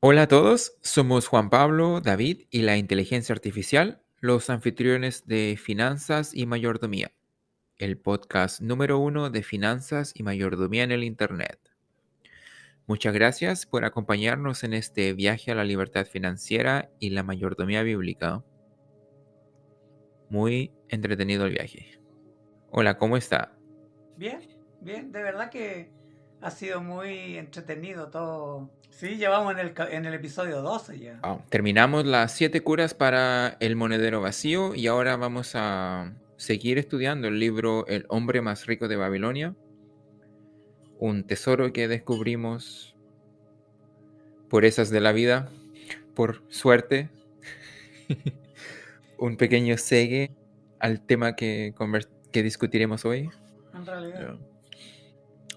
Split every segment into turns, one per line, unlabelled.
Hola a todos, somos Juan Pablo, David y la inteligencia artificial, los anfitriones de Finanzas y Mayordomía, el podcast número uno de finanzas y mayordomía en el Internet. Muchas gracias por acompañarnos en este viaje a la libertad financiera y la mayordomía bíblica. Muy entretenido el viaje. Hola, ¿cómo está?
Bien, bien, de verdad que ha sido muy entretenido todo. Sí, llevamos en el, ca- en el episodio 12 ya.
Ah, terminamos las siete curas para el monedero vacío y ahora vamos a seguir estudiando el libro El hombre más rico de Babilonia, un tesoro que descubrimos por esas de la vida, por suerte, un pequeño segue al tema que, que discutiremos hoy.
En realidad.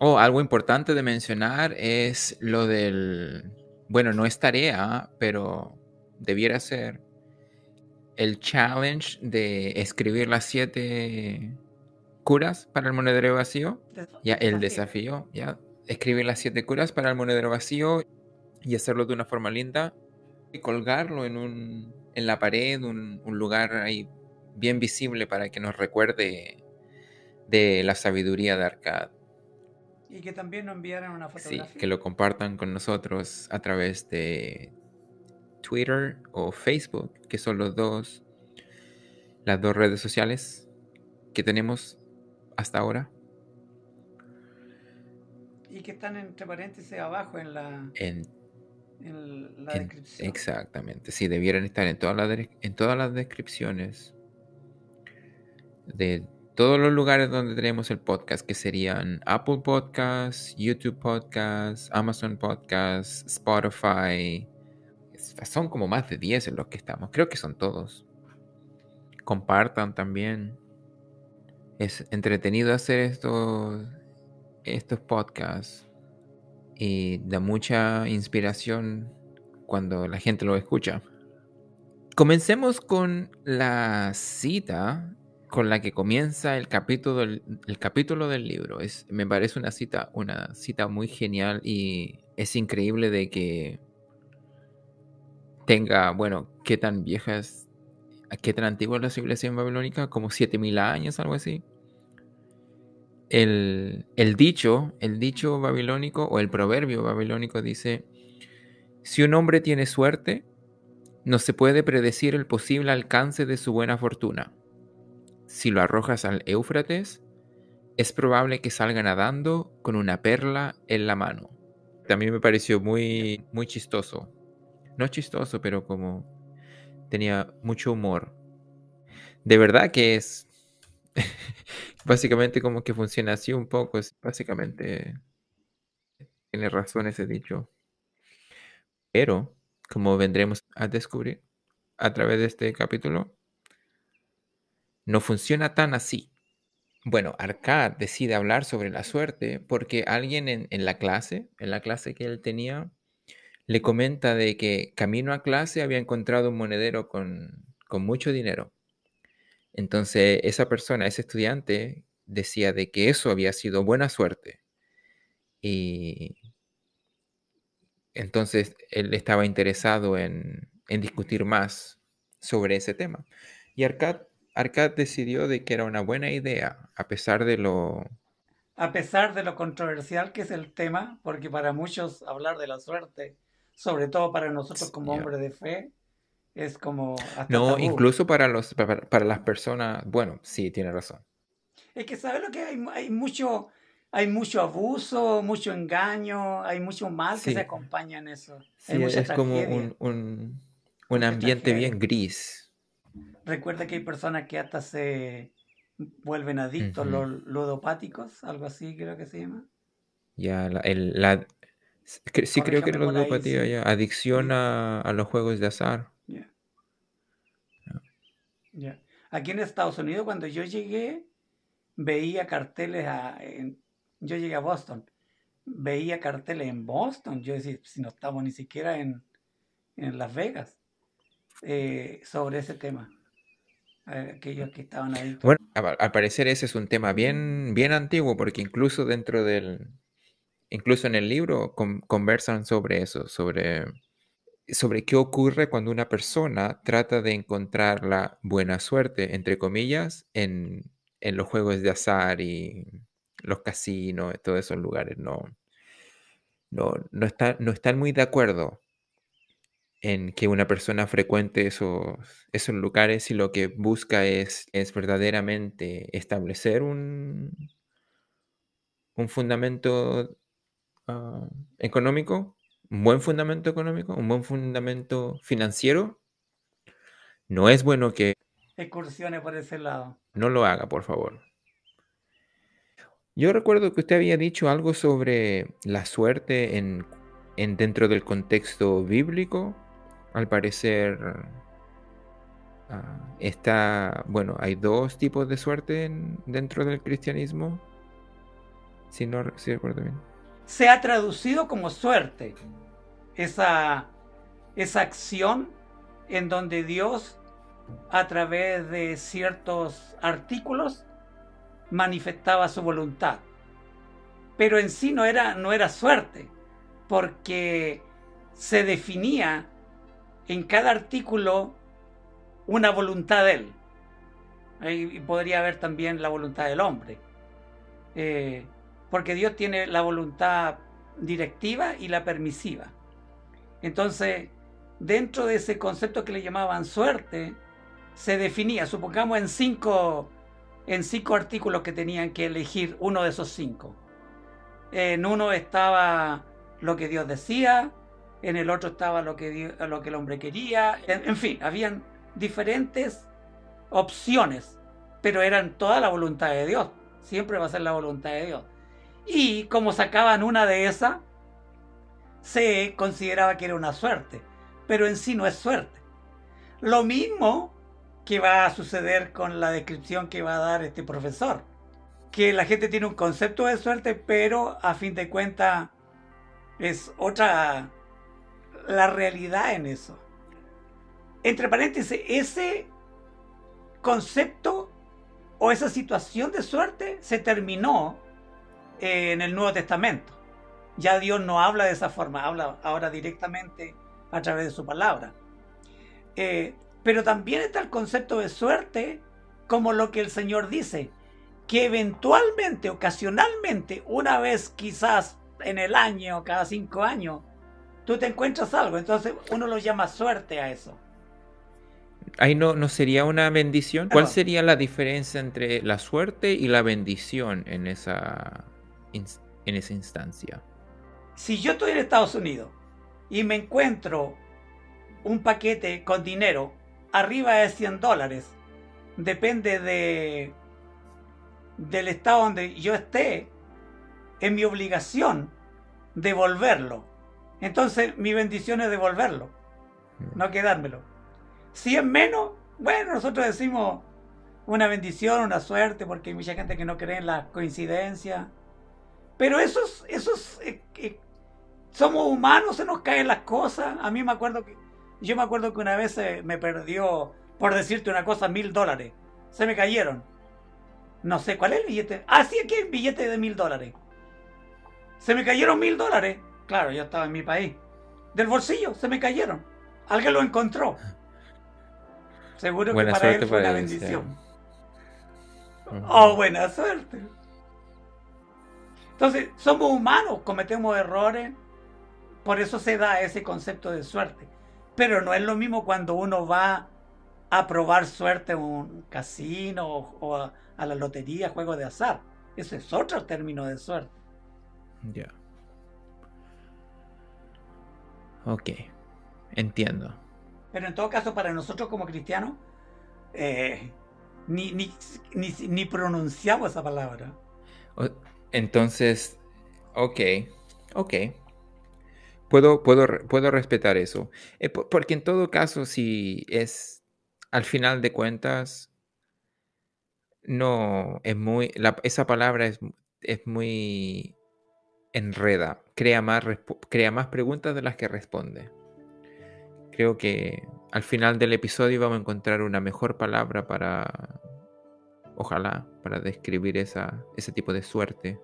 Oh, algo importante de mencionar es lo del, bueno, no es tarea, pero debiera ser el challenge de escribir las siete curas para el monedero vacío. Ya, el desafío, ya, escribir las siete curas para el monedero vacío y hacerlo de una forma linda y colgarlo en un, en la pared, un, un lugar ahí bien visible para que nos recuerde de la sabiduría de Arcad.
Y que también nos enviaran una
Sí,
fotografía.
que lo compartan con nosotros a través de Twitter o Facebook, que son los dos, las dos redes sociales que tenemos hasta ahora.
Y que están entre paréntesis abajo en la,
En,
en la
en-
descripción.
exactamente, sí, debieran estar en todas las, en todas las descripciones de todos los lugares donde tenemos el podcast, que serían Apple Podcasts, YouTube Podcasts, Amazon Podcasts, Spotify. Son como más de 10 en los que estamos. Creo que son todos. Compartan también. Es entretenido hacer estos, estos podcasts y da mucha inspiración cuando la gente lo escucha. Comencemos con la cita con la que comienza el capítulo del, el capítulo del libro. Es, me parece una cita, una cita muy genial y es increíble de que tenga, bueno, qué tan vieja es, qué tan antigua es la civilización babilónica, como 7000 años, algo así. El, el dicho, el dicho babilónico o el proverbio babilónico dice, si un hombre tiene suerte, no se puede predecir el posible alcance de su buena fortuna. Si lo arrojas al Éufrates, es probable que salga nadando con una perla en la mano. También me pareció muy, muy chistoso. No chistoso, pero como tenía mucho humor. De verdad que es básicamente como que funciona así un poco. Es básicamente tiene razón ese dicho. Pero, como vendremos a descubrir a través de este capítulo, no funciona tan así. Bueno, Arcad decide hablar sobre la suerte porque alguien en, la clase, en la clase que él tenía, le comenta de que camino a clase había encontrado un monedero con, con mucho dinero. Entonces esa persona, ese estudiante, decía de que eso había sido buena suerte. Y entonces él estaba interesado en, en discutir más sobre ese tema. Y Arcad, Arcad decidió de que era una buena idea, a pesar de lo...
A pesar de lo controversial que es el tema, porque para muchos hablar de la suerte, sobre todo para nosotros como hombres de fe, es como hasta
No,
tabú.
incluso para, los, para, para las personas, bueno, sí, tiene razón.
Es que sabes lo que hay, hay mucho, hay mucho abuso, mucho engaño, hay mucho mal que se acompaña en eso.
Sí,
hay mucha
es como un, un, un ambiente
tragedia.
bien gris.
Recuerda que hay personas que hasta se vuelven adictos, los ludopáticos, algo así creo que se llama.
Ya, la, el, la, sí creo que
ahí,
ludopatía, ya, adicción
Sí.
a, a los juegos de azar.
Ya. Aquí en Estados Unidos, cuando yo llegué, veía carteles a- en- yo llegué a Boston, veía carteles en Boston, yo decía, si no estamos ni siquiera en, en Las Vegas, eh, sobre ese tema. Eh, aquellos que estaban adictos.
Bueno, al parecer ese es un tema bien, bien antiguo, porque incluso dentro del, incluso en el libro con- conversan sobre eso, sobre sobre qué ocurre cuando una persona trata de encontrar la buena suerte, entre comillas, en, en los juegos de azar y los casinos, todos esos lugares. No, no, no, está, no están muy de acuerdo en que una persona frecuente esos, esos lugares y lo que busca es, es verdaderamente establecer un, un fundamento ah, económico, un buen fundamento económico, un buen fundamento financiero, no es bueno que
Excursiones por ese lado.
no lo haga, por favor. Yo recuerdo que usted había dicho algo sobre la suerte en, en dentro del contexto bíblico. Al parecer ah, está, bueno, hay dos tipos de suerte en- dentro del cristianismo. Si no recuerdo bien.
Se ha traducido como suerte esa, esa acción en donde Dios, a través de ciertos artículos, manifestaba su voluntad. Pero en sí no era, no era suerte, porque se definía en cada artículo una voluntad de él. Ahí podría haber también la voluntad del hombre. Eh, porque Dios tiene la voluntad directiva y la permisiva. Entonces, dentro de ese concepto que le llamaban suerte, se definía, supongamos, en cinco, en cinco artículos que tenían que elegir uno de esos cinco. En uno estaba lo que Dios decía, en el otro estaba lo que, lo que el hombre quería, en, en fin, habían diferentes opciones, pero eran toda la voluntad de Dios, siempre va a ser la voluntad de Dios. Y como sacaban una de esas, se consideraba que era una suerte, pero en sí no es suerte. Lo mismo que va a suceder con la descripción que va a dar este profesor, que la gente tiene un concepto de suerte, pero a fin de cuentas es otra la realidad en eso. Entre paréntesis, ese concepto o esa situación de suerte se terminó eh, en el Nuevo Testamento. Ya Dios no habla de esa forma, habla ahora directamente a través de su palabra. Eh, pero también está el concepto de suerte como lo que el Señor dice, que eventualmente, ocasionalmente, una vez quizás en el año, cada cinco años, tú te encuentras algo. Entonces uno lo llama suerte a eso.
Ahí no, no sería una bendición. ¿Cuál
Claro.
sería la diferencia entre la suerte y la bendición en esa, en esa instancia?
Si yo estoy en Estados Unidos y me encuentro un paquete con dinero arriba de 100 dólares, depende de del estado donde yo esté, es mi obligación devolverlo. Entonces mi bendición es devolverlo, no quedármelo. Si es menos, bueno, nosotros decimos una bendición, una suerte, porque hay mucha gente que no cree en las coincidencias. Pero esos, esos, eh, eh, somos humanos, se nos caen las cosas. A mí me acuerdo que, yo me acuerdo que una vez eh, me perdió, por decirte una cosa, mil dólares. Se me cayeron. No sé cuál es el billete. Ah, sí, aquí hay un billete de mil dólares. Se me cayeron mil dólares. Claro, yo estaba en mi país. Del bolsillo, se me cayeron. Alguien lo encontró. Seguro
Buena
que para él fue
para
una
él, sí.
bendición.
Ujú.
Oh, buena suerte. Entonces, somos humanos, cometemos errores, por eso se da ese concepto de suerte. Pero no es lo mismo cuando uno va a probar suerte en un casino o, a, a la lotería, juego de azar. Eso es otro término de suerte.
Ya. Ok. Entiendo.
Pero en todo caso, para nosotros como cristianos, eh, ni, ni, ni, ni pronunciamos esa palabra.
Entonces, ok, ok. Puedo, puedo, puedo respetar eso. Eh, po- porque en todo caso, si es al final de cuentas, no es muy. la- esa palabra es, es muy enreda. Crea más, crea más preguntas de las que responde. Creo que al final del episodio vamos a encontrar una mejor palabra para. Ojalá, para describir esa, ese tipo de suerte.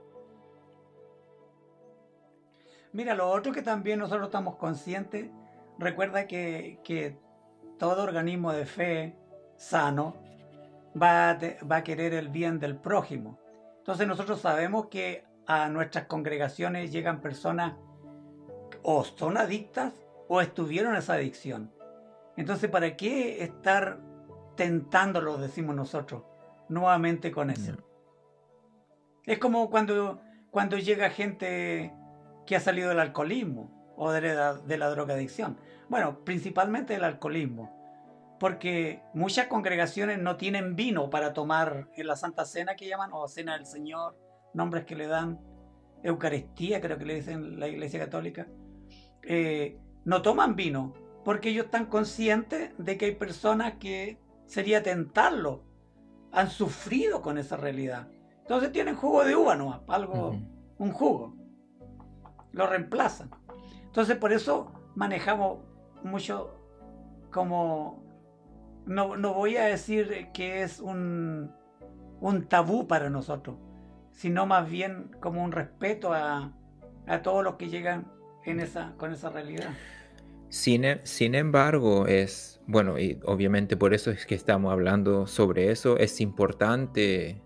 Mira, lo otro que también nosotros estamos conscientes, recuerda que, que todo organismo de fe sano va a, va a querer el bien del prójimo. Entonces nosotros sabemos que a nuestras congregaciones llegan personas o son adictas o estuvieron en esa adicción. Entonces, ¿para qué estar tentándolo, decimos nosotros, nuevamente con eso? Es como cuando, cuando llega gente que ha salido del alcoholismo o de la, de la drogadicción. Bueno, principalmente del alcoholismo. Porque muchas congregaciones no tienen vino para tomar en la Santa Cena que llaman, o Cena del Señor, nombres que le dan, Eucaristía creo que le dicen la Iglesia Católica. Eh, no toman vino porque ellos están conscientes de que hay personas que sería tentarlo, han sufrido con esa realidad. Entonces tienen jugo de uva no algo, un jugo. Lo reemplazan. Entonces por eso manejamos mucho como, no, no voy a decir que es un, un tabú para nosotros, sino más bien como un respeto a, a todos los que llegan en esa, con esa realidad.
Sin, e, sin, embargo, es, bueno, y obviamente por eso es que estamos hablando sobre eso, es importante,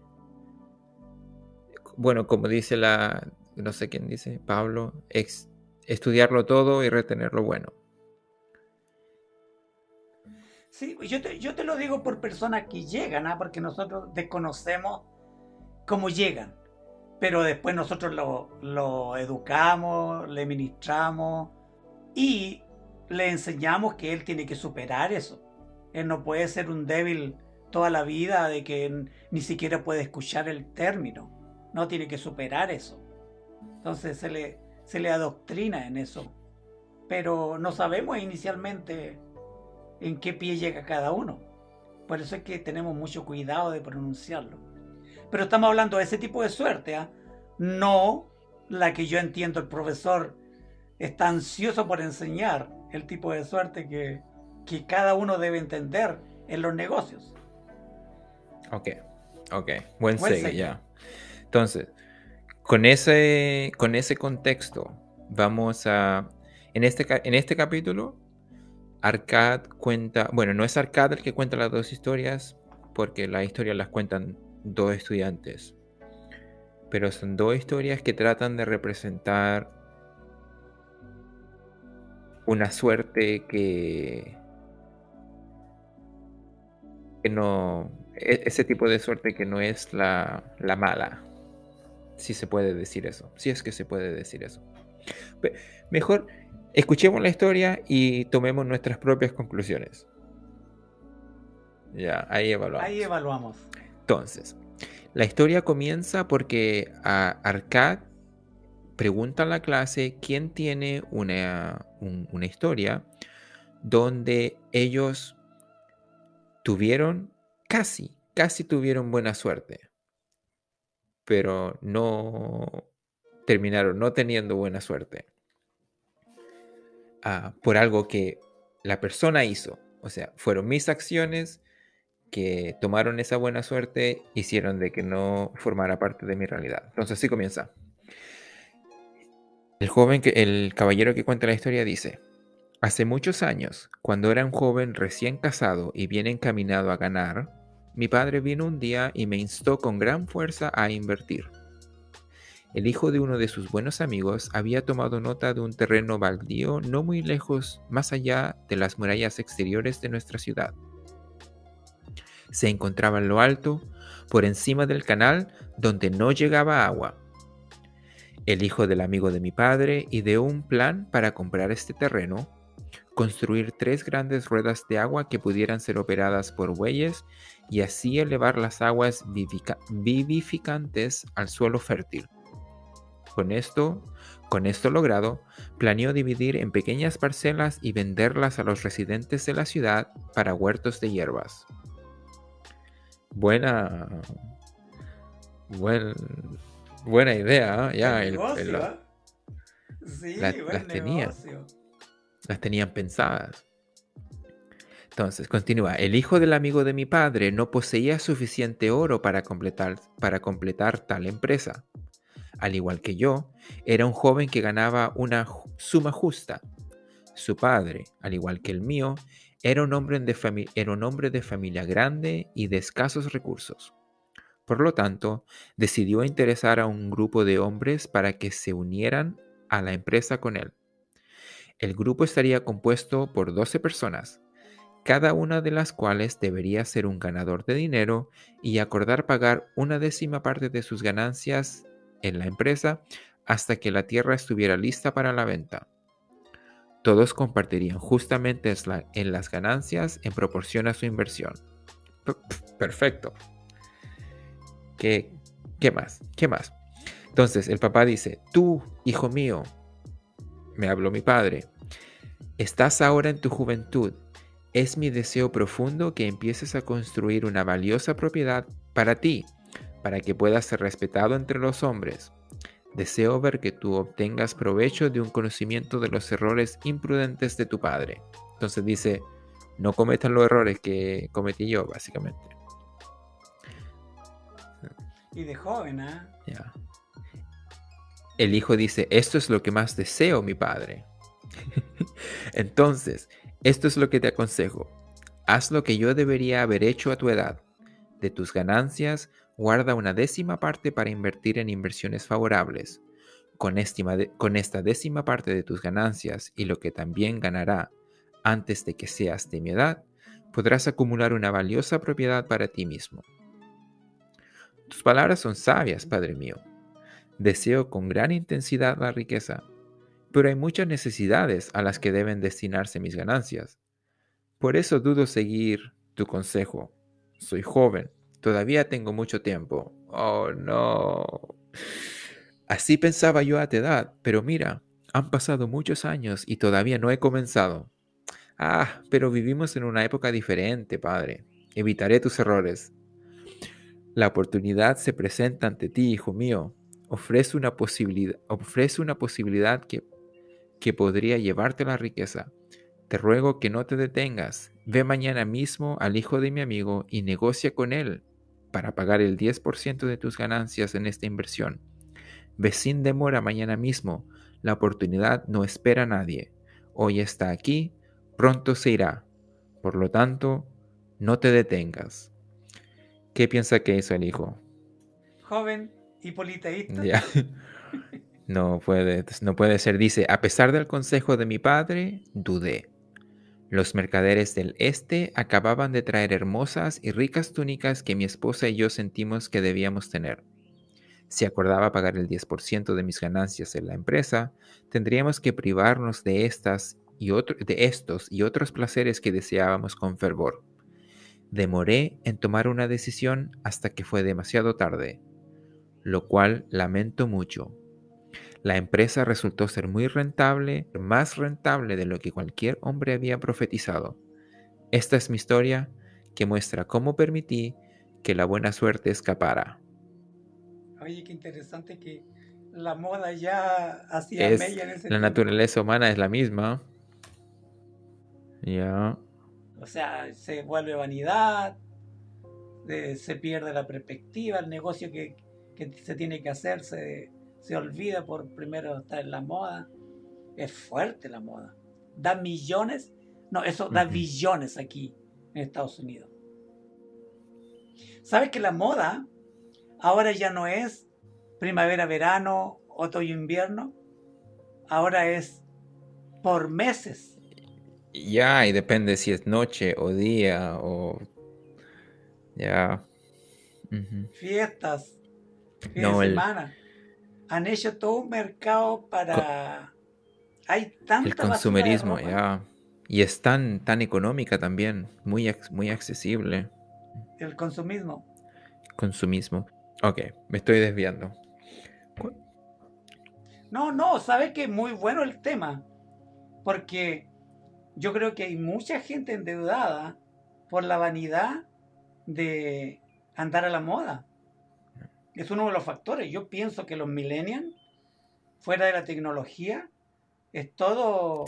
bueno, como dice la, no sé quién dice, Pablo, estudiarlo todo y retener lo bueno.
Sí, yo te, yo te lo digo por personas que llegan, ¿ah? porque nosotros desconocemos cómo llegan, pero después nosotros lo, educamos, le ministramos y le enseñamos que él tiene que superar eso. Él no puede ser un débil toda la vida de que ni siquiera puede escuchar el término. No tiene que superar eso. Entonces se le, se le adoctrina en eso. Pero no sabemos inicialmente en qué pie llega cada uno. Por eso es que tenemos mucho cuidado de pronunciarlo. Pero estamos hablando de ese tipo de suerte, ¿ah? no la que yo entiendo el profesor está ansioso por enseñar, el tipo de suerte que, cada uno debe entender en los negocios.
Ok, ok, buen, buen ya. Entonces, con ese, con ese contexto, vamos a... En este, en este capítulo, Arcad cuenta, bueno, no es Arcad el que cuenta las dos historias, porque las historias las cuentan dos estudiantes, pero son dos historias que tratan de representar una suerte que, que no, e, ese tipo de suerte que no es la, la mala, si se puede decir eso, si es que se puede decir eso. Mejor escuchemos la historia y tomemos nuestras propias conclusiones. Ya, ahí evaluamos.
Ahí evaluamos.
Entonces, la historia comienza porque a Arcad pregunta a la clase quién tiene una, una historia donde ellos tuvieron, casi, casi tuvieron buena suerte, pero no terminaron no teniendo buena suerte ah, por algo que la persona hizo. O sea, fueron mis acciones que tomaron esa buena suerte, hicieron de que no formara parte de mi realidad. Entonces así comienza. El joven, que, el caballero que cuenta la historia dice, Hace muchos años, cuando era un joven recién casado y bien encaminado a ganar, mi padre vino un día y me instó con gran fuerza a invertir. El hijo de uno de sus buenos amigos había tomado nota de un terreno baldío no muy lejos, más allá de las murallas exteriores de nuestra ciudad. Se encontraba en lo alto, por encima del canal, donde no llegaba agua el hijo del amigo de mi padre ideó un plan para comprar este terreno, construir tres grandes ruedas de agua que pudieran ser operadas por bueyes y así elevar las aguas vivificantes al suelo fértil. Con esto, con esto logrado, planeó dividir en pequeñas parcelas y venderlas a los residentes de la ciudad para huertos de hierbas. Buena. Buen, Buena idea, ¿eh? ya. El,
¿eh? sí, las tenían.
Las tenían pensadas. Entonces, continúa. El hijo del amigo de mi padre no poseía suficiente oro para completar, para completar tal empresa. Al igual que yo, era un joven que ganaba una suma justa. Su padre, al igual que el mío, era un hombre de, familia grande y de escasos recursos. Por lo tanto, decidió interesar a un grupo de hombres para que se unieran a la empresa con él. El grupo estaría compuesto por 12 personas, cada una de las cuales debería ser un ganador de dinero y acordar pagar una décima parte de sus ganancias en la empresa hasta que la tierra estuviera lista para la venta. Todos compartirían justamente en las ganancias en proporción a su inversión. Perfecto. ¿Qué, qué más? ¿Qué más? Entonces el papá dice, tú, hijo mío, me habló mi padre, estás ahora en tu juventud es mi deseo profundo que empieces a construir una valiosa propiedad para ti, para que puedas ser respetado entre los hombres. Deseo ver que tú obtengas provecho de un conocimiento de los errores imprudentes de tu padre. Entonces dice, no cometan los errores que cometí yo, básicamente.
Y de joven, ¿ah?
El hijo dice, esto es lo que más deseo, mi padre. Entonces, esto es lo que te aconsejo. Haz lo que yo debería haber hecho a tu edad. De tus ganancias, guarda una décima parte para invertir en inversiones favorables. Con, esta décima parte de tus ganancias y lo que también ganará antes de que seas de mi edad, podrás acumular una valiosa propiedad para ti mismo. Tus palabras son sabias, Padre mío. Deseo con gran intensidad la riqueza, pero hay muchas necesidades a las que deben destinarse mis ganancias. Por eso dudo seguir tu consejo. Soy joven, todavía tengo mucho tiempo. Oh, no. Así pensaba yo a tu edad, pero mira, han pasado muchos años y todavía no he comenzado. Ah, pero vivimos en una época diferente, padre. Evitaré tus errores. La oportunidad se presenta ante ti, hijo mío. Ofrece una posibilidad, ofrece una posibilidad que que podría llevarte la riqueza. Te ruego que no te detengas. Ve mañana mismo al hijo de mi amigo y negocia con él para pagar el 10% de tus ganancias en esta inversión. Ve sin demora mañana mismo. La oportunidad no espera a nadie. Hoy está aquí, pronto se irá. Por lo tanto, no te detengas. ¿Qué piensa que hizo el hijo?
Joven y politeísta.
No puede, no puede ser. Dice, a pesar del consejo de mi padre, dudé. Los mercaderes del este acababan de traer hermosas y ricas túnicas que mi esposa y yo sentimos que debíamos tener. Si acordaba pagar el 10% de mis ganancias en la empresa, tendríamos que privarnos de, estas y de estos y otros placeres que deseábamos con fervor. Demoré en tomar una decisión hasta que fue demasiado tarde, lo cual lamento mucho la empresa resultó ser muy rentable, más rentable de lo que cualquier hombre había profetizado. Esta es mi historia que muestra cómo permití que la buena suerte escapara.
Oye, qué interesante que la moda ya hacía
en ese La naturaleza humana es la misma. Ya.
O sea, se vuelve vanidad, se pierde la perspectiva, el negocio que, que se tiene que hacer se, se olvida por primero estar en la moda. Es fuerte la moda. Da millones, no, eso da billones aquí en Estados Unidos. ¿Sabes que la moda ahora ya no es primavera, verano, otoño, invierno? Ahora es por meses.
Ya, y depende si es noche o día o... Ya.
Fiestas, fin de semana han hecho todo un mercado para... Hay tanta
El consumerismo, ya. Y es tan, tan económica también, muy, muy accesible.
El consumismo.
Consumismo. Ok, me estoy desviando.
No, no, sabe que es muy bueno el tema. Porque yo creo que hay mucha gente endeudada por la vanidad de andar a la moda es uno de los factores. Yo pienso que los millennials, fuera de la tecnología, es todo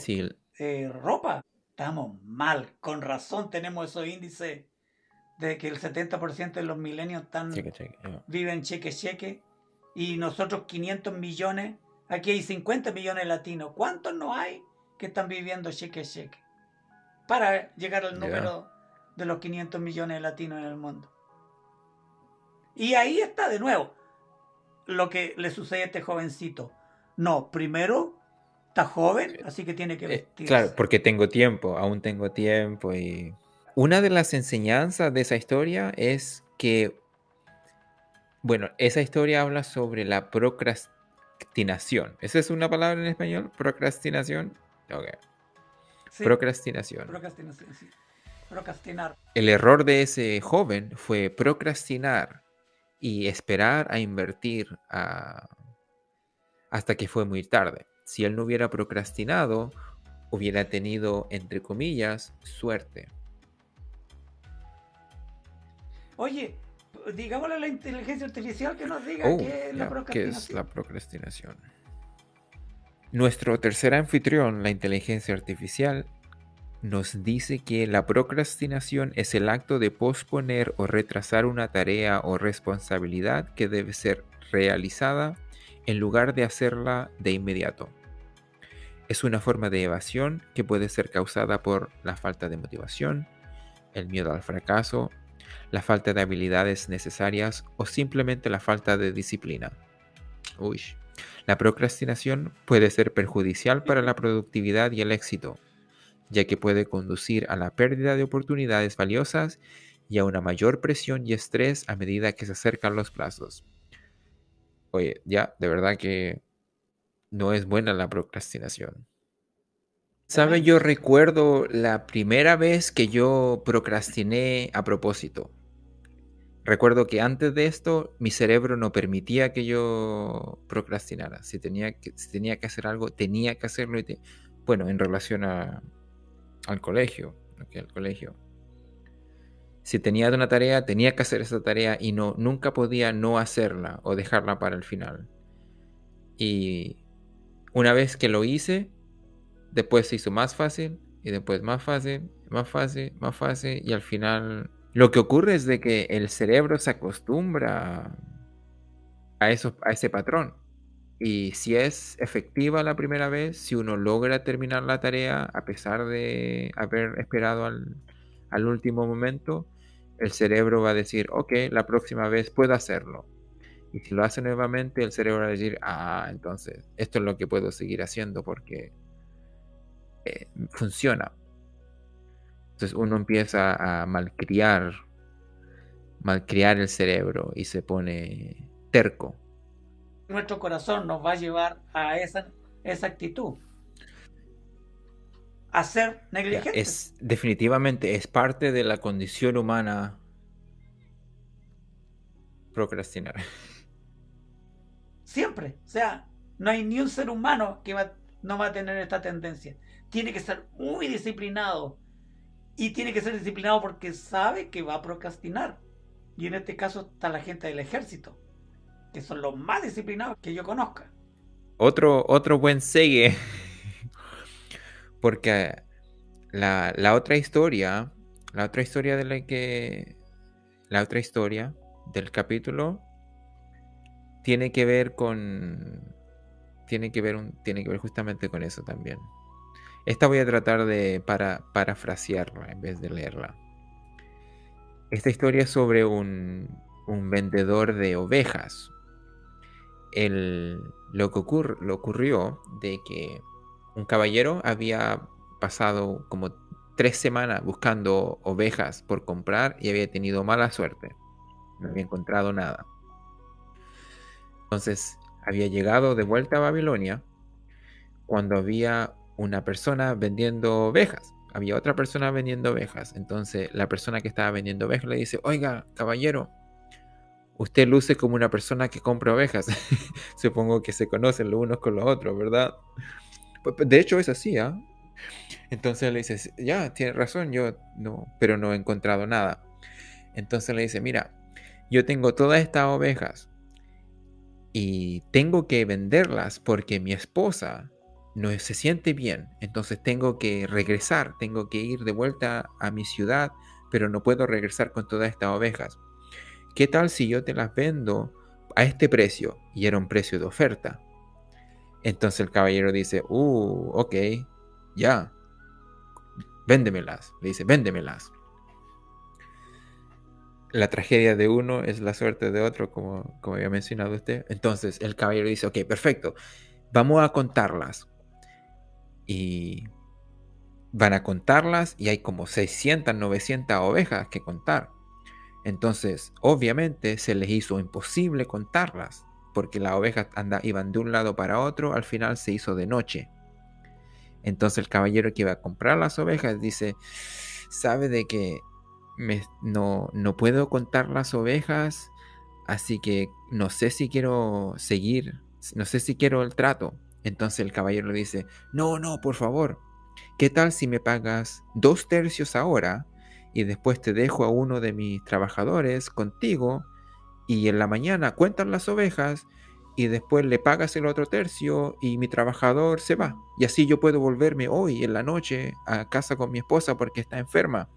eh, ropa. Estamos mal, con razón tenemos esos índices de que el 70% de los millennials están, viven cheque cheque y nosotros 500 millones, aquí hay 50 millones de latinos. ¿Cuántos no hay que están viviendo cheque cheque para llegar al número de los 500 millones de latinos en el mundo. Y ahí está de nuevo lo que le sucede a este jovencito. No, primero está joven, así que tiene que
Eh,
vestirse.
claro, porque tengo tiempo, aún tengo tiempo y... Una de las enseñanzas de esa historia es que, bueno, esa historia habla sobre la procrastinación. ¿Esa es una palabra en español? Procrastinación. Ok.
Sí,
Procrastinación.
procrastinación, sí. Procrastinar.
El error de ese joven fue procrastinar y esperar a invertir a- hasta que fue muy tarde. Si él no hubiera procrastinado, hubiera tenido, entre comillas, suerte.
Oye, digámosle a la inteligencia artificial que nos diga
Oh,
qué es la
ya, ¿qué
procrastinación.
es la procrastinación? Nuestro tercer anfitrión, la inteligencia artificial, nos dice que la procrastinación es el acto de posponer o retrasar una tarea o responsabilidad que debe ser realizada en lugar de hacerla de inmediato. Es una forma de evasión que puede ser causada por la falta de motivación, el miedo al fracaso, la falta de habilidades necesarias o simplemente la falta de disciplina. Uy. La procrastinación puede ser perjudicial para la productividad y el éxito, ya que puede conducir a la pérdida de oportunidades valiosas y a una mayor presión y estrés a medida que se acercan los plazos. Oye, ya, de verdad que no es buena la procrastinación. ¿Sabe? Yo recuerdo la primera vez que yo procrastiné a propósito. Recuerdo que antes de esto mi cerebro no permitía que yo procrastinara. Si tenía que, si tenía que hacer algo, tenía que hacerlo. Y te- bueno, en relación a, al colegio. al colegio. Si tenía una tarea, tenía que hacer esa tarea y no, nunca podía no hacerla o dejarla para el final. Y una vez que lo hice, después se hizo más fácil y después más fácil, más fácil, más fácil y al final lo que ocurre es de que el cerebro se acostumbra a, a ese patrón. Y si es efectiva la primera vez, si uno logra terminar la tarea a pesar de haber esperado al, último momento, el cerebro va a decir, ok, la próxima vez puedo hacerlo. Y si lo hace nuevamente, el cerebro va a decir, ah, entonces, esto es lo que puedo seguir haciendo porque eh, funciona. Entonces uno empieza a malcriar, malcriar el cerebro y se pone terco.
Nuestro corazón nos va a llevar a esa, esa actitud. A ser negligentes.
Es definitivamente es parte de la condición humana procrastinar.
Siempre. O sea, no hay ni un ser humano que va- no va a tener esta tendencia. Tiene que ser muy disciplinado. Y tiene que ser disciplinado porque sabe que va a procrastinar. Y en este caso está la gente del ejército, que son los más disciplinados que yo conozca.
Otro, otro buen segue. Porque la, la otra historia, la otra historia de la que. La otra historia del capítulo tiene que ver con. Tiene que ver, un, tiene que ver justamente con eso también. Esta voy a tratar de para, parafrasearla en vez de leerla. Esta historia es sobre un, un vendedor de ovejas. Lo, que lo ocurrió de que un caballero había pasado como tres semanas buscando ovejas por comprar y había tenido mala suerte. No había encontrado nada. Entonces había llegado de vuelta a Babilonia cuando había una persona vendiendo ovejas. Había otra persona vendiendo ovejas. Entonces la persona que estaba vendiendo ovejas le dice, oiga, caballero, usted luce como una persona que compra ovejas. Supongo que se conocen los unos con los otros, ¿verdad? Pues, De hecho es así, ¿ah? Entonces le dice, ya, tiene razón, yo no, pero no he encontrado nada. Entonces le dice, mira, yo tengo todas estas ovejas y tengo que venderlas porque mi esposa no se siente bien. Entonces tengo que regresar, tengo que ir de vuelta a mi ciudad, pero no puedo regresar con todas estas ovejas. ¿Qué tal si yo te las vendo a este precio? Y era un precio de oferta. Entonces el caballero dice, uh, ok, ya, véndemelas. Le dice, véndemelas. La tragedia de uno es la suerte de otro, como, como había mencionado usted. Entonces el caballero dice, ok, perfecto, vamos a contarlas. Y van a contarlas y hay como 600, 900 ovejas que contar. Entonces, obviamente se les hizo imposible contarlas, porque las ovejas iban de un lado para otro, al final se hizo de noche. Entonces el caballero que iba a comprar las ovejas dice, sabe de que no, no puedo contar las ovejas, así que no sé si quiero seguir, no sé si quiero el trato. Entonces el caballero le dice, no, no, por favor, ¿qué tal si me pagas dos tercios ahora y después te dejo a uno de mis trabajadores contigo y en la mañana cuentan las ovejas y después le pagas el otro tercio y mi trabajador se va. Y así yo puedo volverme hoy en la noche a casa con mi esposa porque está enferma.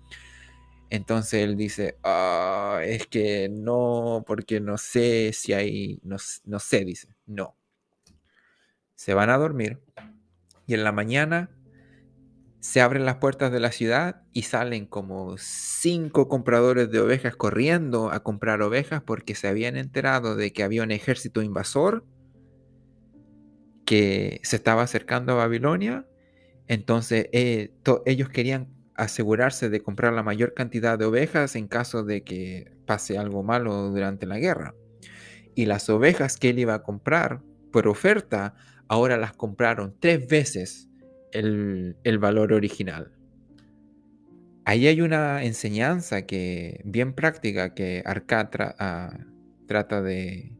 Entonces él dice, ah, es que no, porque no sé si hay, no, no sé, dice, no. Se van a dormir y en la mañana se abren las puertas de la ciudad y salen como cinco compradores de ovejas corriendo a comprar ovejas porque se habían enterado de que había un ejército invasor que se estaba acercando a Babilonia. Entonces eh, ellos querían asegurarse de comprar la mayor cantidad de ovejas en caso de que pase algo malo durante la guerra. Y las ovejas que él iba a comprar por oferta, ahora las compraron tres veces el, valor original. Ahí hay una enseñanza que bien práctica que Arcatra ah, trata de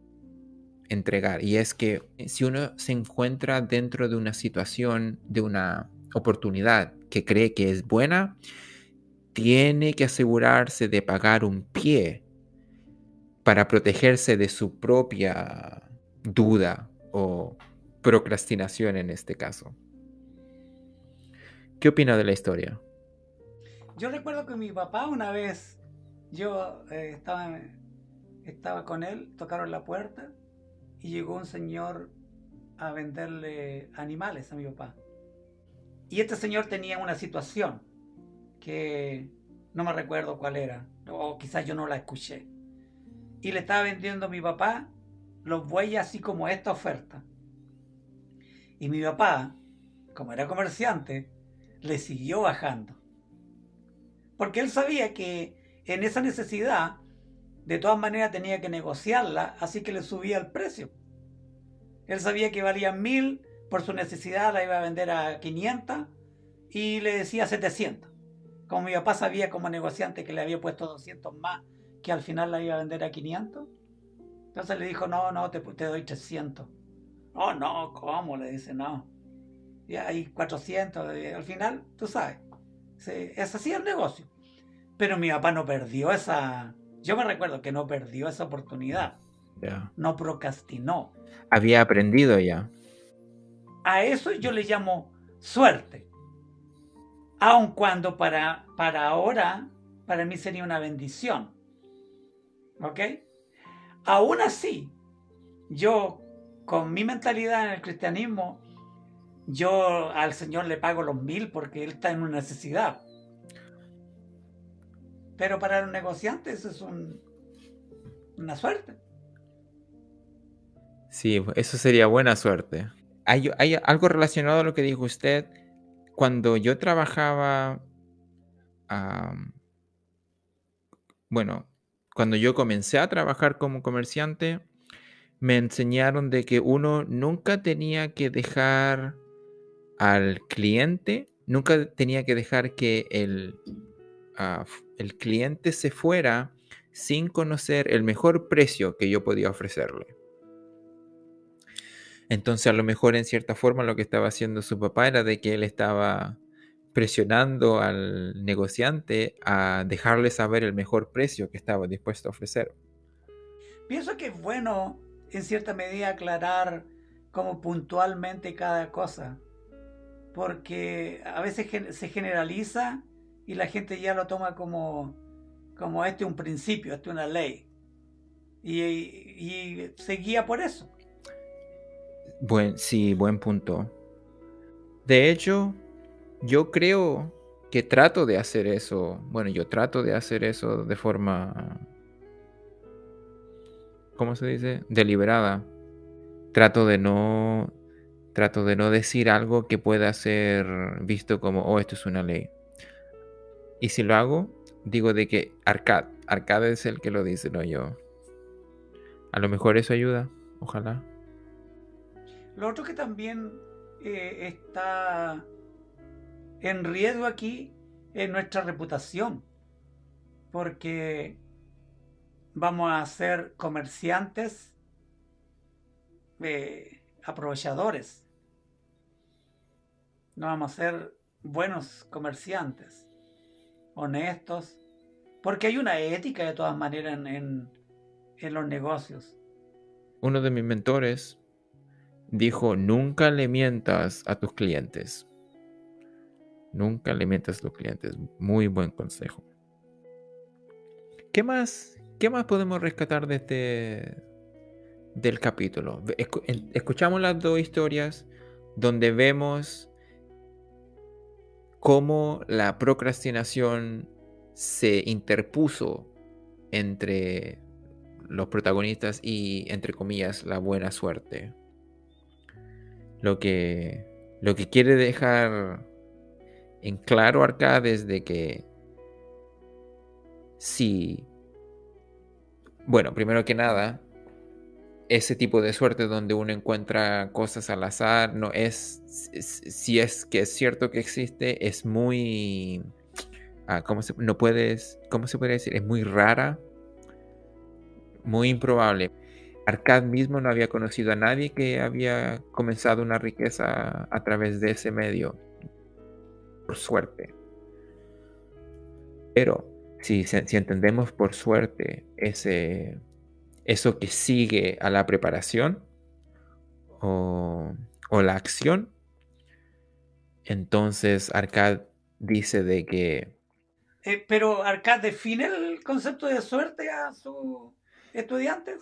entregar y es que si uno se encuentra dentro de una situación, de una oportunidad que cree que es buena, tiene que asegurarse de pagar un pie para protegerse de su propia duda o procrastinación en este caso. ¿Qué opina de la historia?
Yo recuerdo que mi papá una vez, yo eh, estaba, estaba con él, tocaron la puerta y llegó un señor a venderle animales a mi papá. Y este señor tenía una situación que no me recuerdo cuál era, o quizás yo no la escuché. Y le estaba vendiendo a mi papá los bueyes así como esta oferta. Y mi papá, como era comerciante, le siguió bajando. Porque él sabía que en esa necesidad, de todas maneras tenía que negociarla, así que le subía el precio. Él sabía que valía mil, por su necesidad la iba a vender a 500 y le decía 700. Como mi papá sabía como negociante que le había puesto 200 más, que al final la iba a vender a 500, entonces le dijo, no, no, te, te doy 300. Oh, no, ¿cómo? Le dice, no y hay 400, al final, tú sabes, es así el negocio. Pero mi papá no perdió esa, yo me recuerdo que no perdió esa oportunidad, no procrastinó.
Había aprendido ya.
A eso yo le llamo suerte. Aun cuando para, para ahora, para mí sería una bendición. ¿Ok? Aún así, yo con mi mentalidad en el cristianismo, yo al Señor le pago los mil porque Él está en una necesidad. Pero para los negociantes es un, una suerte.
Sí, eso sería buena suerte. Hay, algo relacionado a lo que dijo usted. Cuando yo trabajaba, bueno, cuando yo comencé a trabajar como comerciante, me enseñaron de que uno nunca tenía que dejar al cliente, nunca tenía que dejar que el, ah, el cliente se fuera sin conocer el mejor precio que yo podía ofrecerle. Entonces a lo mejor en cierta forma lo que estaba haciendo su papá era de que él estaba presionando al negociante a dejarle saber el mejor precio que estaba dispuesto a ofrecer.
Pienso que es bueno en cierta medida aclarar como puntualmente cada cosa porque a veces se generaliza y la gente ya lo toma como, como este un principio, este una ley. Y, se guía por eso.
Buen, sí, buen punto. De hecho, yo creo que trato de hacer eso. Bueno, yo trato de hacer eso de forma. ¿Cómo se dice? Deliberada. Trato de no. Trato de no decir algo que pueda ser visto como, oh, esto es una ley. Y si lo hago, digo de que Arcad, Arcad es el que lo dice, no yo. A lo mejor eso ayuda, ojalá.
Lo otro que también eh, está en riesgo aquí es nuestra reputación, porque vamos a ser comerciantes eh, aprovechadores. No vamos a ser buenos comerciantes, honestos, porque hay una ética de todas maneras en, en los negocios.
Uno de mis mentores dijo, nunca le mientas a tus clientes. Nunca le mientas a tus clientes. Muy buen consejo. ¿Qué más, qué más podemos rescatar de este, del capítulo? Escuchamos las dos historias donde vemos cómo la procrastinación se interpuso entre los protagonistas y, entre comillas, la buena suerte. Lo que, lo que quiere dejar en claro Arcade es de que si, bueno, primero que nada, ese tipo de suerte donde uno encuentra cosas al azar, no es, si es que es cierto que existe, es muy, ah, ¿cómo se, no puedes, ¿cómo se puede decir? Es muy rara, muy improbable. Arcad mismo no había conocido a nadie que había comenzado una riqueza a través de ese medio, por suerte. Pero si, si entendemos por suerte ese, eso que sigue a la preparación o, o la acción, entonces Arcad dice de que...
Eh, pero Arcad define el concepto de suerte a sus estudiantes.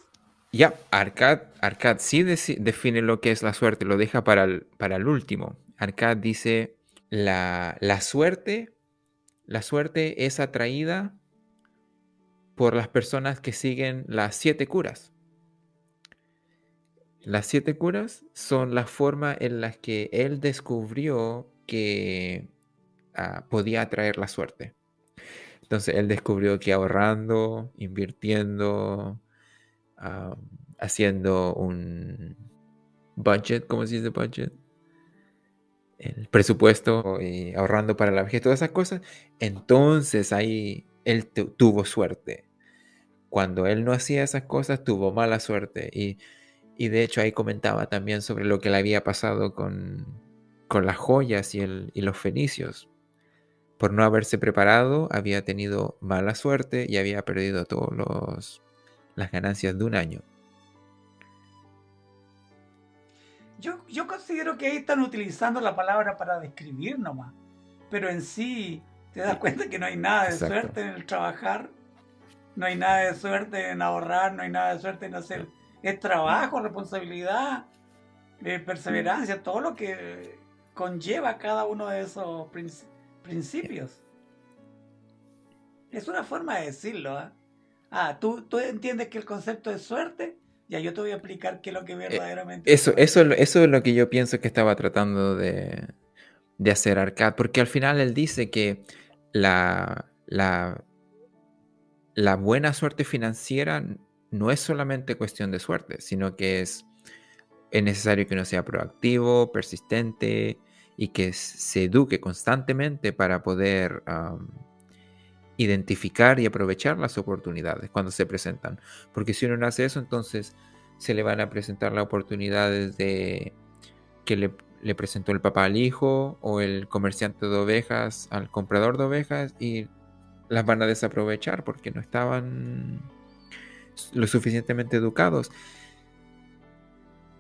Ya, Arcad, Arcad sí define lo que es la suerte, lo deja para el, para el último. Arcad dice, la, la suerte, la suerte es atraída por las personas que siguen las siete curas. Las siete curas son la forma en la que él descubrió que ah, podía atraer la suerte. Entonces él descubrió que ahorrando, invirtiendo, haciendo un budget, ¿cómo se dice budget? El presupuesto y ahorrando para la vejez, todas esas cosas. Entonces ahí él tuvo suerte. Cuando él no hacía esas cosas, tuvo mala suerte. Y, de hecho ahí comentaba también sobre lo que le había pasado con, con las joyas y, el, y los fenicios. Por no haberse preparado, había tenido mala suerte y había perdido todos los las ganancias de un año.
Yo, yo considero que ahí están utilizando la palabra para describir nomás, pero en sí te das cuenta que no hay nada de suerte en el trabajar, no hay nada de suerte en ahorrar, no hay nada de suerte en hacer. Es trabajo, responsabilidad, eh, perseverancia, todo lo que conlleva cada uno de esos principios. Es una forma de decirlo, ¿eh? ah, ¿tú, tú entiendes que el concepto es suerte, ya yo te voy a explicar qué es lo que eh, verdaderamente
eso, es eso, eso es lo que yo pienso que estaba tratando de, hacer Arcad, porque al final él dice que la, la, buena suerte financiera no es solamente cuestión de suerte, sino que es, es necesario que uno sea proactivo, persistente y que se eduque constantemente para poder identificar y aprovechar las oportunidades cuando se presentan. Porque si uno no hace eso, entonces se le van a presentar las oportunidades de que le, presentó el papá al hijo o el comerciante de ovejas al comprador de ovejas y las van a desaprovechar porque no estaban lo suficientemente educados.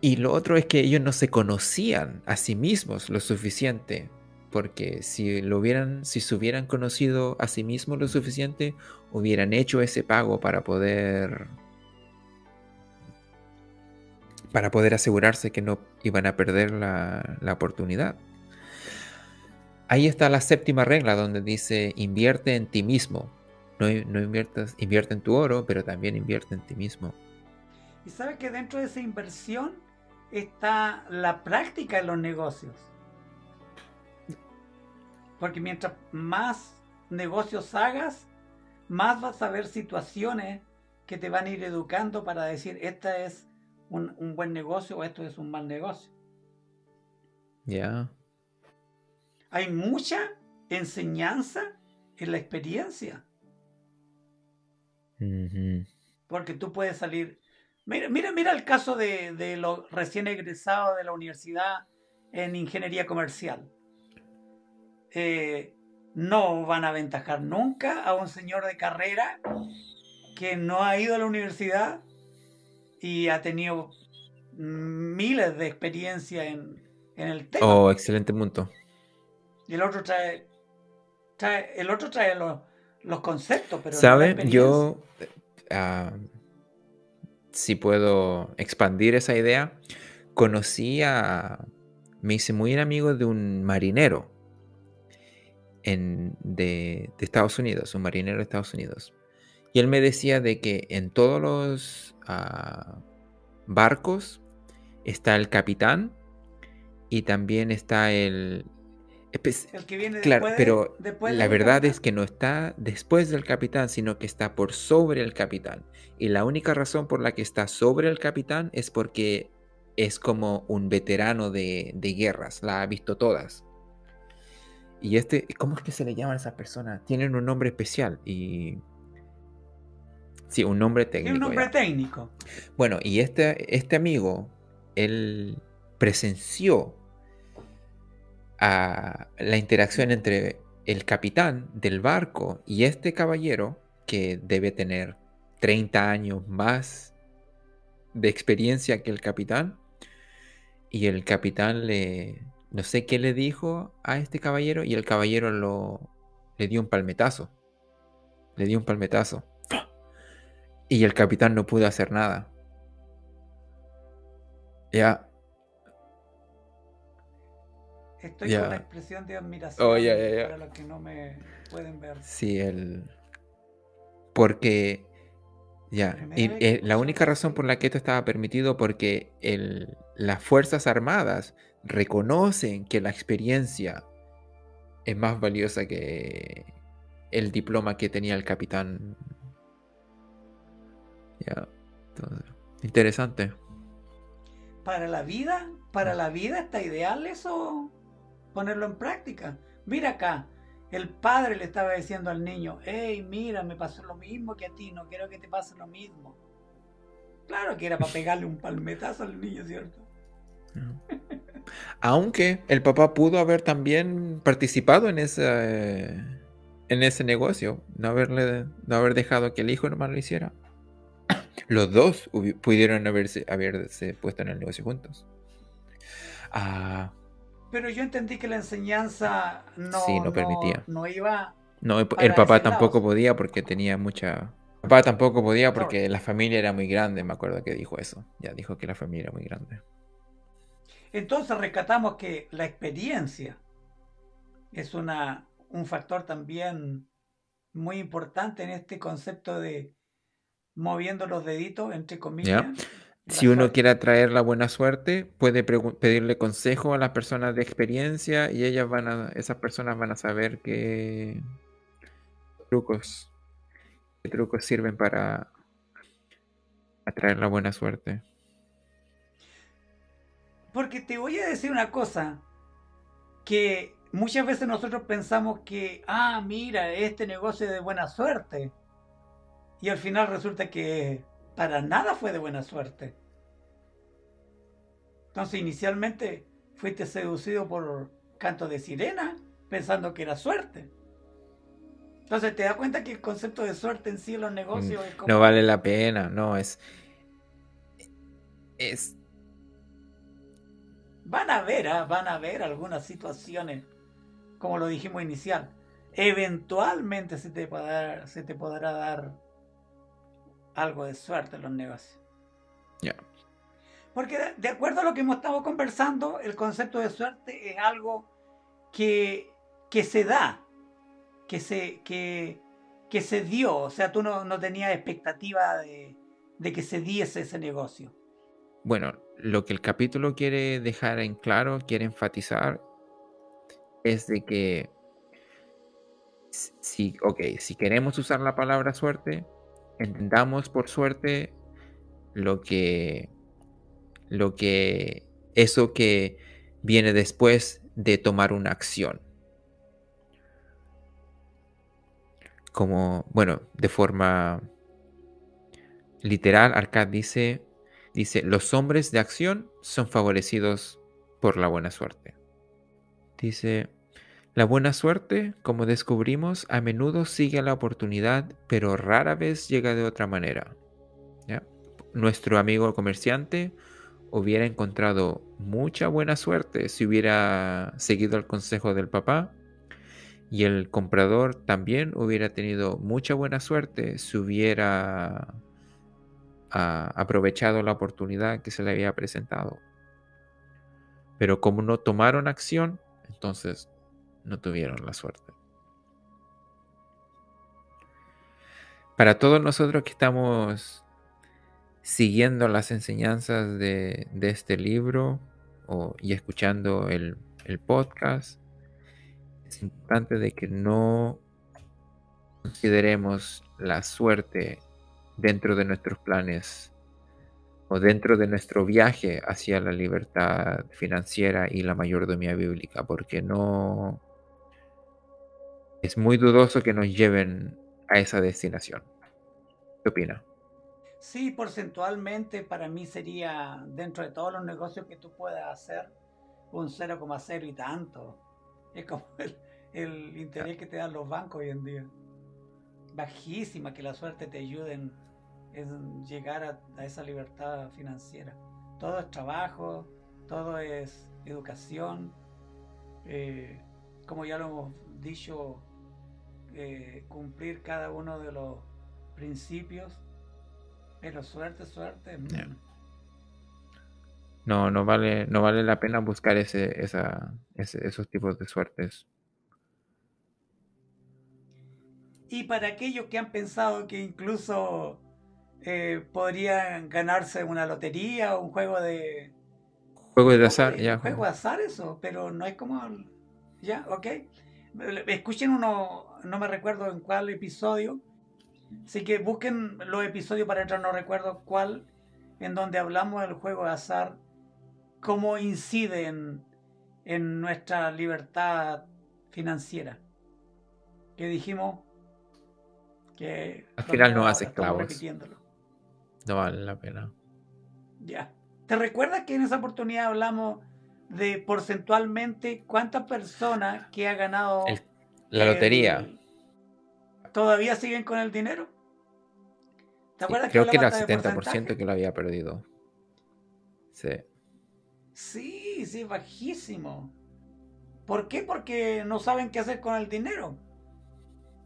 Y lo otro es que ellos no se conocían a sí mismos lo suficiente porque si lo hubieran, si se hubieran conocido a sí mismos lo suficiente, hubieran hecho ese pago para poder para poder asegurarse que no iban a perder la, oportunidad. ahí está la séptima regla donde dice invierte en ti mismo. No, no inviertas, invierte en tu oro, pero también invierte en ti mismo.
Y sabes que dentro de esa inversión está la práctica en los negocios. Porque mientras más negocios hagas, más vas a ver situaciones que te van a ir educando para decir, esta es un, buen negocio o esto es un mal negocio.
Ya.
Hay mucha enseñanza en la experiencia. Porque tú puedes salir. Mira, mira, mira el caso de, de los recién egresados de la universidad en ingeniería comercial. Eh, no van a aventajar nunca a un señor de carrera que no ha ido a la universidad y ha tenido miles de experiencia en, el tema.
Oh, excelente punto.
Y el otro trae, el otro trae los, conceptos, pero
¿Sabe? Yo, ah, si puedo expandir esa idea, conocí a, me hice muy amigo de un marinero de, Estados Unidos, un marinero de Estados Unidos. Y él me decía de que en todos los barcos está el capitán y también está el...
El que viene
claro, pero la verdad es que no está después del capitán, sino que está por sobre el capitán. Y la única razón por la que está sobre el capitán es porque es como un veterano de, de guerras, la ha visto todas. Y este, ¿cómo es que se le llaman a esas personas? Tienen un nombre especial y... Sí, un nombre técnico.
un nombre técnico.
Bueno, y este, este amigo, él presenció a la interacción entre el capitán del barco y este caballero, que debe tener 30 años más de experiencia que el capitán, y el capitán le, no sé qué le dijo a este caballero y el caballero lo, le dio un palmetazo. Le dio un palmetazo. Y el capitán no pudo hacer nada. Ya.
Estoy con la expresión de admiración oh, para los que no me pueden ver.
Sí, el. Porque. Ya. Y, eh, la única razón por la que esto estaba permitido porque el, las Fuerzas Armadas reconocen que la experiencia es más valiosa que el diploma que tenía el capitán. Ya, interesante.
Para la vida, para ah. la vida está ideal eso, ponerlo en práctica. Mira acá, el padre le estaba diciendo al niño, hey, mira, me pasó lo mismo que a ti, no quiero que te pase lo mismo. Claro que era para pegarle un palmetazo al niño, ¿cierto?
Aunque el papá pudo haber también participado en ese, en ese negocio, no, haberle, no haber dejado que el hijo nomás lo hiciera. Los dos pudieron haberse, haberse puesto en el negocio juntos. Ah,
Pero yo entendí que la enseñanza no,
no, permitía.
No, iba.
No, el papá tampoco podía porque tenía mucha. El papá tampoco podía porque la familia era muy grande, me acuerdo que dijo eso. Ya dijo que la familia era muy grande.
Entonces rescatamos que la experiencia es una, un factor también muy importante en este concepto de moviendo los deditos, entre comillas.
Si uno quiere atraer la buena suerte, puede pedirle consejo a las personas de experiencia y ellas van a, esas personas van a saber qué trucos, qué trucos sirven para atraer la buena suerte.
Porque te voy a decir una cosa, que muchas veces nosotros pensamos que, ah, mira, este negocio es de buena suerte. Y al final resulta que para nada fue de buena suerte. Entonces inicialmente fuiste seducido por canto de sirena pensando que era suerte. Entonces te das cuenta que el concepto de suerte en sí en los negocios mm, es como...
No vale la pena, no, es... Es
Van a ver, ¿ah? van a ver algunas situaciones, como lo dijimos inicial. Eventualmente se te podrá, se te podrá dar algo de suerte en los negocios.
Ya.
Porque de, acuerdo a lo que hemos estado conversando, el concepto de suerte es algo que, que se da, que se, que, que se dio. O sea, tú no, no tenías expectativa de, de que se diese ese negocio.
Bueno, lo que el capítulo quiere dejar en claro, quiere enfatizar, es de que si, ok, si queremos usar la palabra suerte, entendamos por suerte lo que, lo que, eso que viene después de tomar una acción. Como, bueno, de forma literal, Arcad dice, dice, los hombres de acción son favorecidos por la buena suerte. Dice, la buena suerte, como descubrimos, a menudo sigue la oportunidad, pero rara vez llega de otra manera. Nuestro amigo comerciante hubiera encontrado mucha buena suerte si hubiera seguido el consejo del papá y el comprador también hubiera tenido mucha buena suerte si hubiera ah, aprovechado la oportunidad que se le había presentado. Pero como no tomaron acción, entonces no tuvieron la suerte. Para todos nosotros que estamos siguiendo las enseñanzas de, este libro y escuchando el, el podcast, es importante de que no consideremos la suerte dentro de nuestros planes o dentro de nuestro viaje hacia la libertad financiera y la mayordomía bíblica, porque no, es muy dudoso que nos lleven a esa destinación. ¿Qué opina?
Sí, porcentualmente para mí sería, dentro de todos los negocios que tú puedas hacer, un 0,0 y tanto. Es como el, interés que te dan los bancos hoy en día. Bajísima, que la suerte te ayude en, llegar a, esa libertad financiera. Todo es trabajo, todo es educación. Eh, como ya lo hemos dicho eh, cumplir cada uno de los principios, pero suerte, suerte.
No, no vale, no vale la pena buscar ese, esa, esos tipos de suertes.
Y para aquellos que han pensado que incluso eh, podrían ganarse una lotería o un juego de...
Juego de azar, ya.
Juego de azar eso, pero no es como... Ya, ok. Escuchen uno, no me recuerdo en cuál episodio. Así que busquen los episodios para entrar, no recuerdo cuál, en donde hablamos del juego de azar, cómo incide en, nuestra libertad financiera. Que dijimos que...
Al final no hace esclavos. No vale la pena.
Ya. ¿Te recuerdas que en esa oportunidad hablamos de porcentualmente cuántas personas que ha ganado
la lotería.
¿Todavía siguen con el dinero?
¿Te acuerdas creo que, era el 70% que lo había perdido. Sí.
Sí, sí, bajísimo. ¿Por qué? Porque no saben qué hacer con el dinero.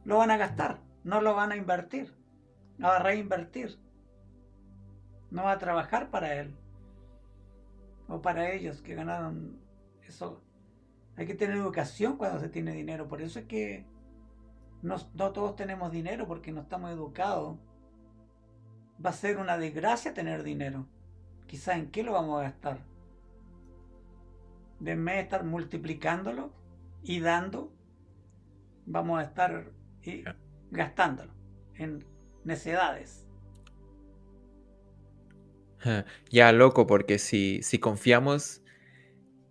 Lo van a gastar, no lo van a invertir, no va a reinvertir. No va a trabajar para él. O para ellos que ganaron eso hay que tener educación cuando se tiene dinero. Por eso es que no, todos tenemos dinero porque no estamos educados. Va a ser una desgracia tener dinero. Quizás en qué lo vamos a gastar. De vez de estar multiplicándolo y dando, vamos a estar gastándolo en necedades.
Ya, loco, porque si, si confiamos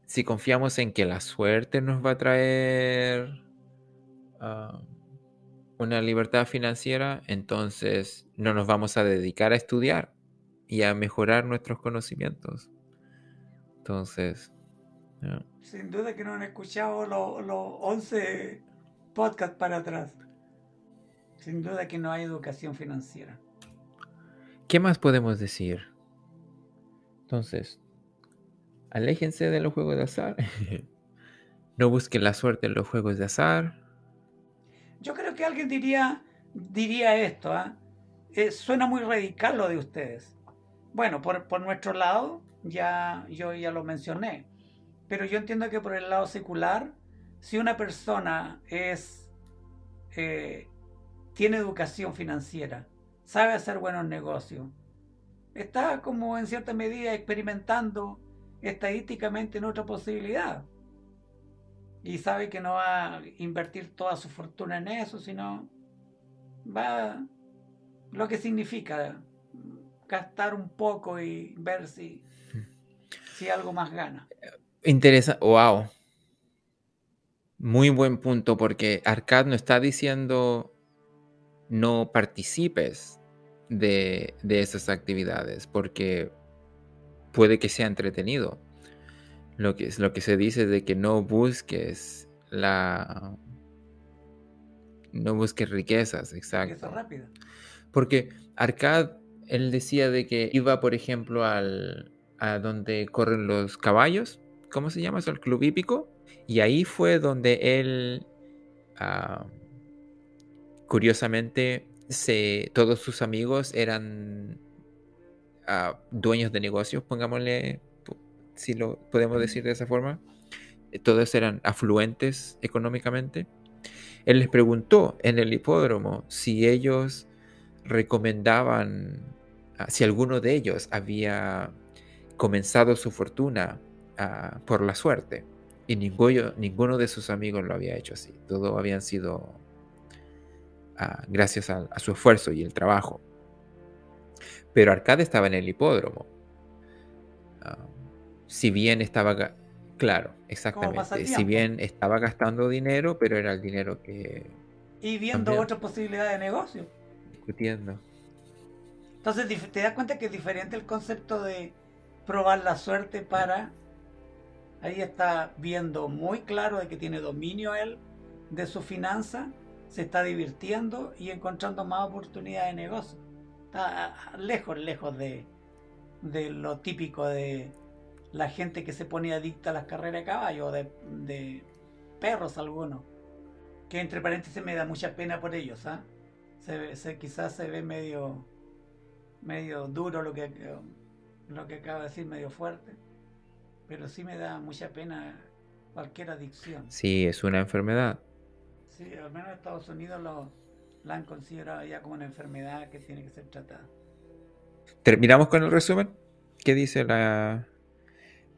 si confiamos en que la suerte nos va a traer ah, una libertad financiera, entonces no nos vamos a dedicar a estudiar y a mejorar nuestros conocimientos. Entonces...
Sin duda que no han escuchado los 11 podcasts para atrás. Sin duda que no hay educación financiera.
¿Qué más podemos decir? Entonces, Aléjense de los juegos de azar. no busquen la suerte en los juegos de azar.
Yo creo que alguien diría, diría esto. ¿ah? Eh, suena muy radical lo de ustedes. Bueno, por, por, nuestro lado, ya yo ya lo mencioné. Pero yo entiendo que por el lado secular si una persona es eh, tiene educación financiera, sabe hacer buenos negocios, está como en cierta medida experimentando estadísticamente en otra posibilidad. Y sabe que no va a invertir toda su fortuna en eso, sino va lo que significa gastar un poco y ver si, si algo más gana.
Interesa, wow. Muy buen punto, porque Arcad no está diciendo no participes de, esas actividades, porque puede que sea entretenido. Lo que, lo que se dice de que no busques la... No busques riquezas, exacto.
rápida.
Porque Arcad, él decía de que iba, por ejemplo, al, a donde corren los caballos, ¿cómo se llama eso? El club hípico. Y ahí fue donde él, ah, curiosamente, se, todos sus amigos eran ah, dueños de negocios, pongámosle, si lo podemos decir de esa forma. Todos eran afluentes económicamente. Él les preguntó en el hipódromo si ellos recomendaban, ah, si alguno de ellos había comenzado su fortuna ah, por la suerte. Y ninguno, ninguno de sus amigos lo había hecho así. Todos habían sido ah, gracias a, su esfuerzo y el trabajo. Pero Arcade estaba en el hipódromo. si bien estaba... Claro, exactamente. Si bien estaba gastando dinero, pero era el dinero que...
Y viendo otra posibilidad de negocio.
Discutiendo.
Entonces, ¿te das cuenta que es diferente el concepto de probar la suerte para... Ahí está viendo muy claro de que tiene dominio él de su finanza, se está divirtiendo y encontrando más oportunidades de negocio. Está lejos, lejos de, de lo típico de la gente que se pone adicta a las carreras de caballo, de, de perros algunos. Que entre paréntesis me da mucha pena por ellos, ¿ah? Se, quizás se ve medio, medio duro lo que lo que acaba de decir medio fuerte, pero sí me da mucha pena cualquier adicción.
Sí, es una enfermedad.
Sí, al menos en Estados Unidos lo, la han considerado ya como una enfermedad que tiene que ser tratada.
Terminamos con el resumen. ¿Qué dice la,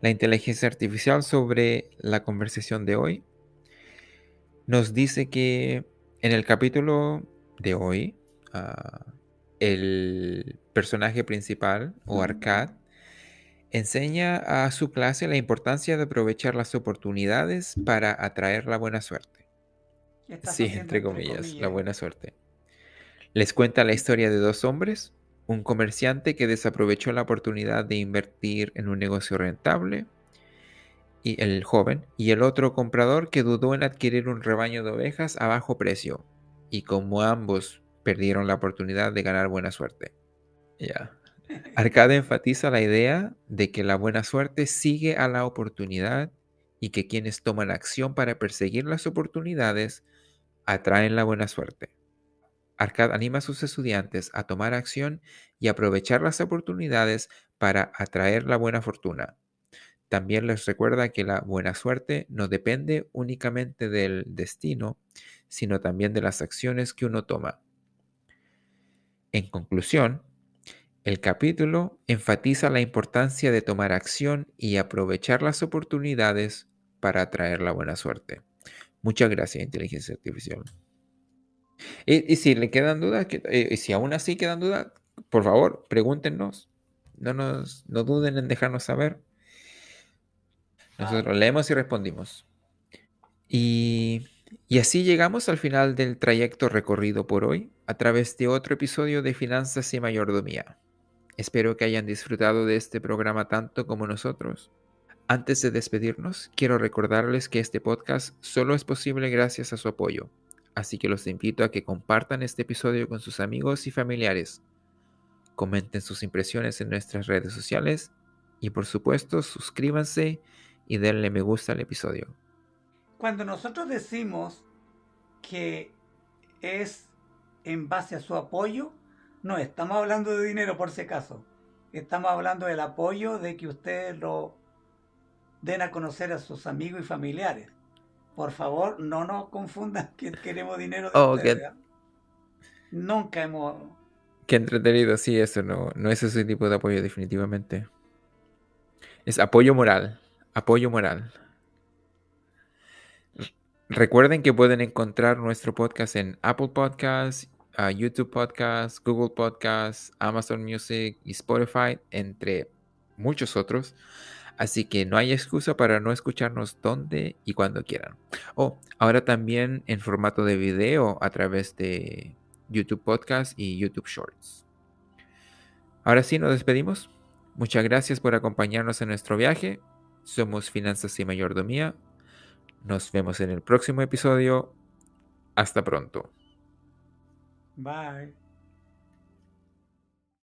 la inteligencia artificial sobre la conversación de hoy? Nos dice que en el capítulo de hoy, uh, el personaje principal, o Arcad, enseña a su clase la importancia de aprovechar las oportunidades para atraer la buena suerte. Sí, entre comillas, la buena suerte. Les cuenta la historia de dos hombres, un comerciante que desaprovechó la oportunidad de invertir en un negocio rentable, y el joven, y el otro comprador que dudó en adquirir un rebaño de ovejas a bajo precio, y como ambos perdieron la oportunidad de ganar buena suerte. Ya. Arcade enfatiza la idea de que la buena suerte sigue a la oportunidad y que quienes toman acción para perseguir las oportunidades atraen la buena suerte. Arcade anima a sus estudiantes a tomar acción y aprovechar las oportunidades para atraer la buena fortuna. También les recuerda que la buena suerte no depende únicamente del destino, sino también de las acciones que uno toma. En conclusión, el capítulo enfatiza la importancia de tomar acción y aprovechar las oportunidades para atraer la buena suerte. Muchas gracias, inteligencia artificial. Y, si le quedan dudas, eh, y si aún así quedan dudas, por favor, pregúntenos. No, nos, no duden en dejarnos saber. Nosotros leemos y respondimos. Y así llegamos al final del trayecto recorrido por hoy a través de otro episodio de Finanzas y Mayordomía. Espero que hayan disfrutado de este programa tanto como nosotros. Antes de despedirnos, quiero recordarles que este podcast solo es posible gracias a su apoyo, así que los invito a que compartan este episodio con sus amigos y familiares. Comenten sus impresiones en nuestras redes sociales y por supuesto suscríbanse y denle me gusta al episodio
cuando nosotros decimos que es en base a su apoyo, no estamos hablando de dinero por si acaso. Estamos hablando del apoyo de que ustedes lo den a conocer a sus amigos y familiares. Por favor, no nos confundan que queremos dinero de
Oh,
ustedes. Nunca hemos...
Qué entretenido, sí, eso no, no es ese tipo de apoyo definitivamente. Es apoyo moral, apoyo moral. Recuerden que pueden encontrar nuestro podcast en Apple Podcasts, YouTube Podcasts, Google Podcasts, Amazon Music y Spotify, entre muchos otros. Así que no hay excusa para no escucharnos donde y cuando quieran. Oh, ahora también en formato de video a través de YouTube Podcast y YouTube Shorts. Ahora sí, nos despedimos. Muchas gracias por acompañarnos en nuestro viaje. Somos Finanzas y Mayordomía. Nos vemos en el próximo episodio. Hasta pronto.
Bye.